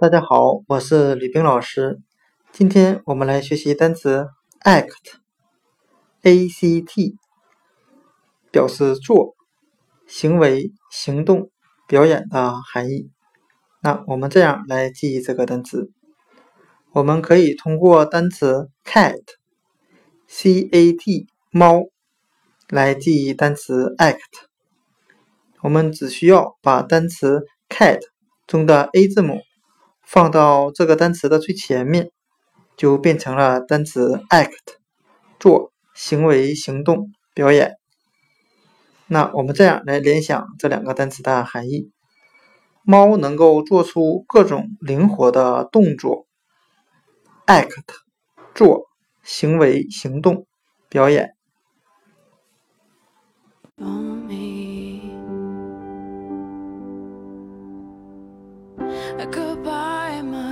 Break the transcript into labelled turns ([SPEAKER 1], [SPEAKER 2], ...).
[SPEAKER 1] 大家好，我是吕冰老师。今天我们来学习单词 act，a c t，表示做、行为、行动、表演的含义。那我们这样来记忆这个单词，我们可以通过单词 cat，c a t，猫，来记忆单词 act。我们只需要把单词 cat 中的 a 字母。放到这个单词的最前面，就变成了单词 act，做行为、行动、表演。那我们这样来联想这两个单词的含义：猫能够做出各种灵活的动作，act，做行为、行动、表演。goodbye, my.